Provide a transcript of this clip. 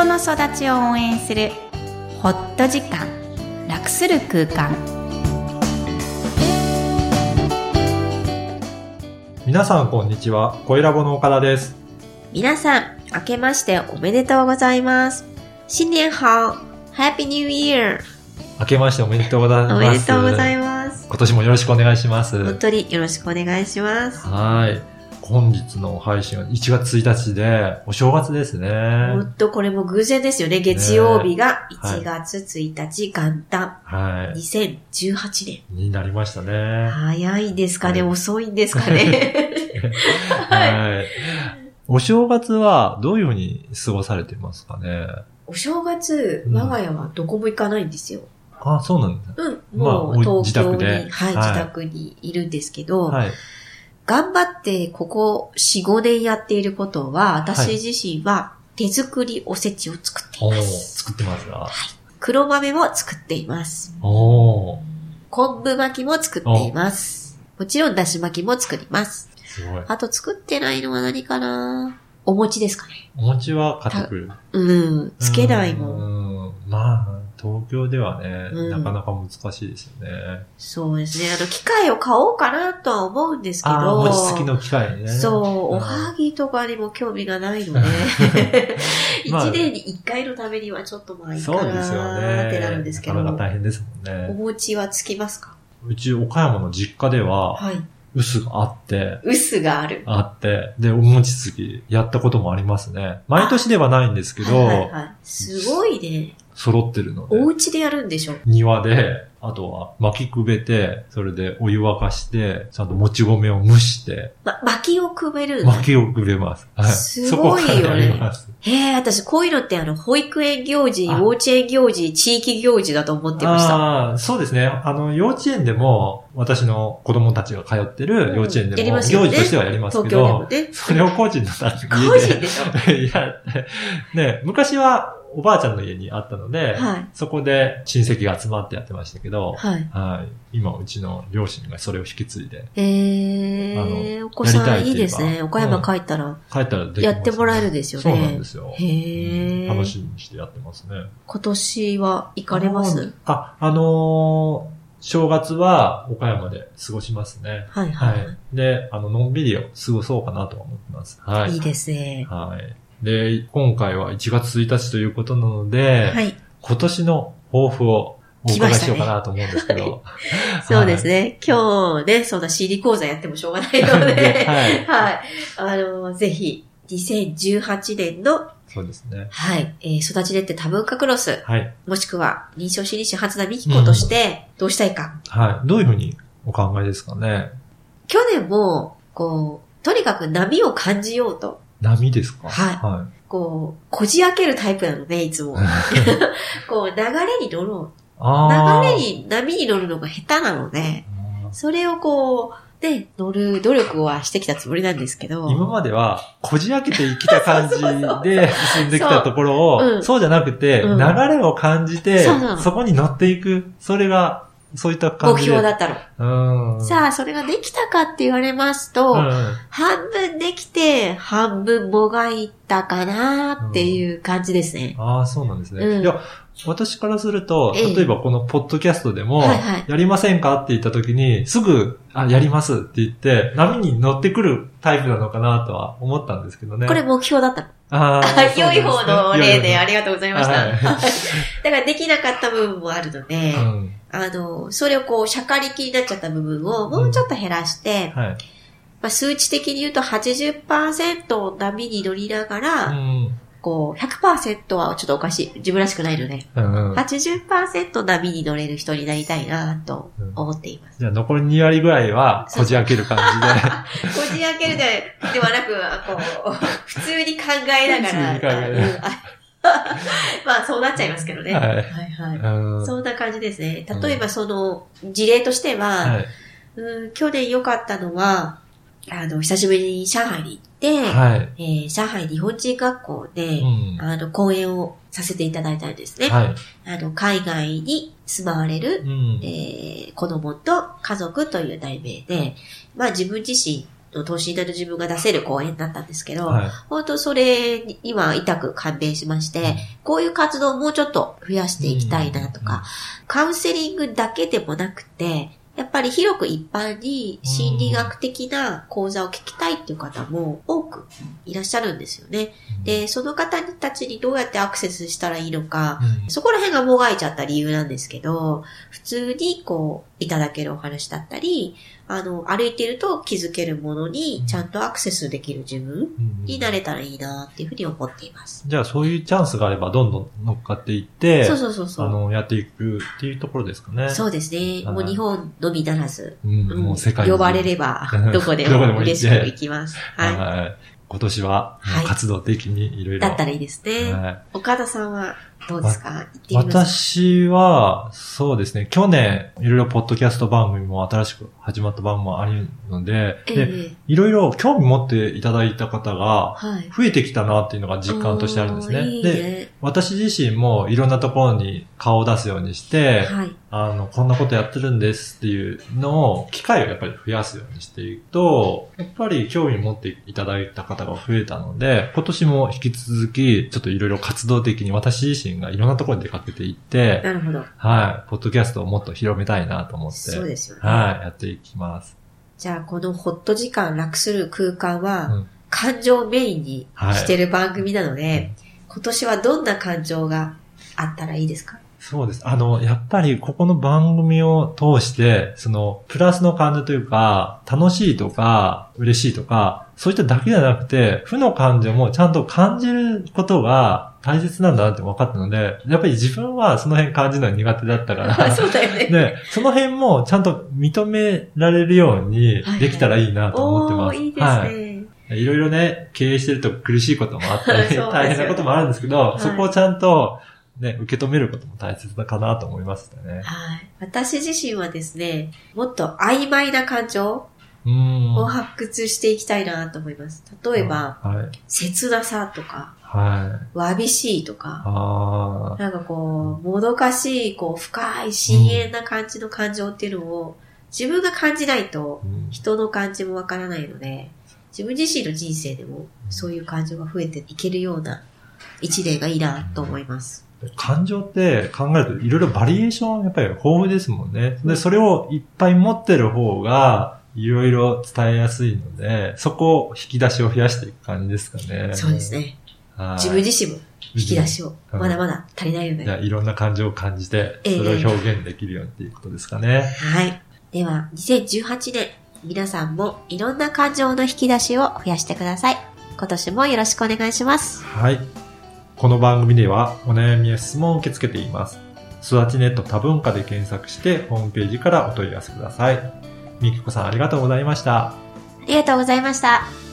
人の育ちを応援するホット時間楽する空間皆さんこんにちは。声ラボの岡田です。皆さん、明けましておめでとうございます。新年好 !Happy New Year! 明けましておめでとうございます。おめでとうございます。今年もよろしくお願いします。本当によろしくお願いします。はい。本日の配信は1月1日で、お正月ですほね。んとこれも偶然ですよね。月曜日がはい1月1日元旦は2018い。になりました年。ね。早いんですかね、はい遅いんですかね。はい。お正月はどういうふうに過ごされてますかね？お正月、うん我が家はどこも行かないんですよ。あ、そうなんだ。うん、まあもうお東京に、はい自宅にいるんですけど、はい。頑張ってここ4、5年やっていることは、私自身は手作りおせちを作っています。作ってますが。黒豆も作っています。昆布巻きも作っています。もちろんだし巻きも作ります。すごい。あと作ってないのは何かな？お餅ですかね。お餅は買ってくる。うん、つけないもん。ん。まあ、東京ではね、うんなかなか難しいですよね。そうですね。あの、機械を買おうかなとは思うんですけど。餅つきの機械ね。そう、おんはぎとかにも興味がないので、一 まあ年に一回のためにはちょっとまあいいかなってなるんですけど、なかなか大変ですもんおね。餅はつきますか？うち岡山の実家では、はい。臼があって、薄がある。あって、で、お餅つきやったこともありますね。毎年ではないんですけど、はいはいはい、すごいね。揃ってるのでお、家でやるんでしょ？庭で、あとは巻きくべて、それでお湯沸かして、ちゃんともち米を蒸して、ま、薪をくべる。巻きをくべます。はい。すごいよね。へえ、私こういうのってあの、保育園行事、あ幼稚園行事、地域行事だと思ってました。ああ、そうですね。あの、幼稚園でも、私の子供たちが通ってる幼稚園やでも、行事としてはやりますけ東京でもど、ね。それを個人のたち個家で人でしょ？やって、ね、昔はおばあちゃんの家にあったので、はい。そこで親戚が集まってやってましたけど、はい。はい。今、うちの両親がそれを引き継いで、えあー、のお子さんいいですね。岡山帰ったら帰ったらできます、やってもらえるんですよね。そうなんですよ。へー楽しみにしてやってますね。今年は行かれます？あ、あのー正月は岡山で過ごしますね。はいはい。はい。で、あの、のんびりを過ごそうかなとは思ってます。はい。いいですね。はい。で、今回は1月1日ということなので、はい。今年の抱負をお伺いしようかなと思うんですけど。そうですね。今日ね、そんな CD 講座やってもしょうがないので、ではい はい。あの、ぜひ、2018年の、そうですね。はい、えー育ちでって多文化クロス、はい。もしくは、臨床心理士初田美希子として、どうしたいか。はい。どういうふうにお考えですかね？去年も、こう、とにかく波を感じようと、波ですか？はい。はこう、こじ開けるタイプなのね、いつも。こう、流れに乗ろう。ー。流れに、波に乗るのが下手なので、それをこう、ね、乗る努力はしてきたつもりなんですけど、今までは、こじ開けてきた感じで 進んできたところを、そうじゃなくて、うん。流れを感じて、そこに乗っていく。それが、そういった感目じで。標だったの。うん。さあ、それができたかって言われますと、うん半分できて、半分もがいたかなっていう感じですね。ああ、そうなんですね。うんいや、私からすると、ええ例えばこのポッドキャストでも、やりませんかって言った時に、すぐ、あ、やりますって言って、波に乗ってくるタイプなのかなとは思ったんですけどね。これ目標だったの。ああー 良い方の例でありりがとうございました。はい だからできなかった部分もあるので、うん。あの、それをこう、しゃかりきになっちゃった部分をもうちょっと減らして、はい。まあ、数値的に言うと80%波に乗りながら、うん。こう、100%はちょっとおかしい。自分らしくないので、うん。80%波に乗れる人になりたいなと思っています。じゃあ残り2割ぐらいは、こじ開ける感 こじ開けるで、ではなく、こう、普通に考えながら、まあ、そうなっちゃいますけどね。はいはいで。はい。うん。そんな感じですね。例えばその事例としては、はい。うん去年良かったのは、あの、久しぶりに上海に行って、はい。えー上海日本人学校で、うん。あの、講演をさせていただいたんですね。はい。あの、海外に住まわれるう、んえ。ー子供と家族という題名で、まあ自分自身、の等身大の自分が出せる公演だったんですけど、はい。本当それに今痛く感銘しまして、こういう活動をもうちょっと増やしていきたいなとか、カウンセリングだけでもなくて、やっぱり広く一般に心理学的な講座を聞きたいっていう方も多くいらっしゃるんですよね。で、その方たちにどうやってアクセスしたらいいのか、うんそこら辺がもがいちゃった理由なんですけど、普通にこう、いただけるお話だったり、あの、歩いてると気づけるものにちゃんとアクセスできる自分うんになれたらいいなっていうふうに思っています。じゃあそういうチャンスがあればどんどん乗っかっていって、そうそうそうそう。あの、やっていくっていうところですかね。そうですね。はいもう日本のみならず、うん、うんもう世界に呼ばれればうん、どこでも嬉しく行きます。はい。はい。今年は、はい活動的にいろいろ。だったらいいですね。はい岡田さんはどうですか？行ってみますか？私は、そうですね、去年、いろいろポッドキャスト番組も新しく始まった番組もあるので、えで、えいろいろ興味持っていただいた方が、はい。増えてきたなっていうのが実感としてあるんですね。おーいいで、ね。私自身もいろんなところに顔を出すようにして、はい。あの、こんなことやってるんですっていうのを、機会をやっぱり増やすようにしていくと、やっぱり興味持っていただいた方が増えたので、今年も引き続き、ちょっといろいろ活動的に私自身がいろんなところに出かけていって、なるほど。はい、ポッドキャストをもっと広めたいなと思って、そうですよね。はい、やっていきます。じゃあ、このホット時間楽する空間は、うん感情をメインにはいしてる番組なので、今年はどんな感情があったらいいですか？そうです。あの、やっぱりここの番組を通して、その、プラスの感情というか、楽しいとか、嬉しいとか、そういっただけじゃなくて、負の感情もちゃんと感じることが大切なんだなって分かったので、やっぱり自分はその辺感じるのが苦手だったから、そうだよね。で、その辺もちゃんと認められるようにできたらいいなと思ってます。おー、いいですね。いろいろね、経営してると苦しいこともあったり、大変なこともあるんですけど、いそこをちゃんと、ね、受け止めることも大切だかなと思いますね。はい。私自身はですね、もっと曖昧な感情。を発掘していきたいなと思います。例えば、はい。切なさとか、はい。わびしいとか、ああ。なんかこう、もどかしい、こう、深い、深淵な感じの感情っていうのを、自分が感じないと、うん人の感じもわからないので、自分自身の人生でも、そういう感情が増えていけるような一年がいいなと思います。感情って考えるといろいろバリエーションやっぱり豊富ですもんね。で、それをいっぱい持ってる方が、いろいろ伝えやすいので、そこを引き出しを増やしていく感じですかね。そうですね。はい。自分自身も引き出しを、うんまだまだ足りないので。じゃあいろんな感情を感じて、そええれを表現できるようにっていうことですかね。はい。では、2018年、皆さんもいろんな感情の引き出しを増やしてください。今年もよろしくお願いします。はい。この番組ではお悩みや質問を受け付けています。育ちネット多文化で検索してホームページからお問い合わせください。みきこさんありがとうございました。ありがとうございました。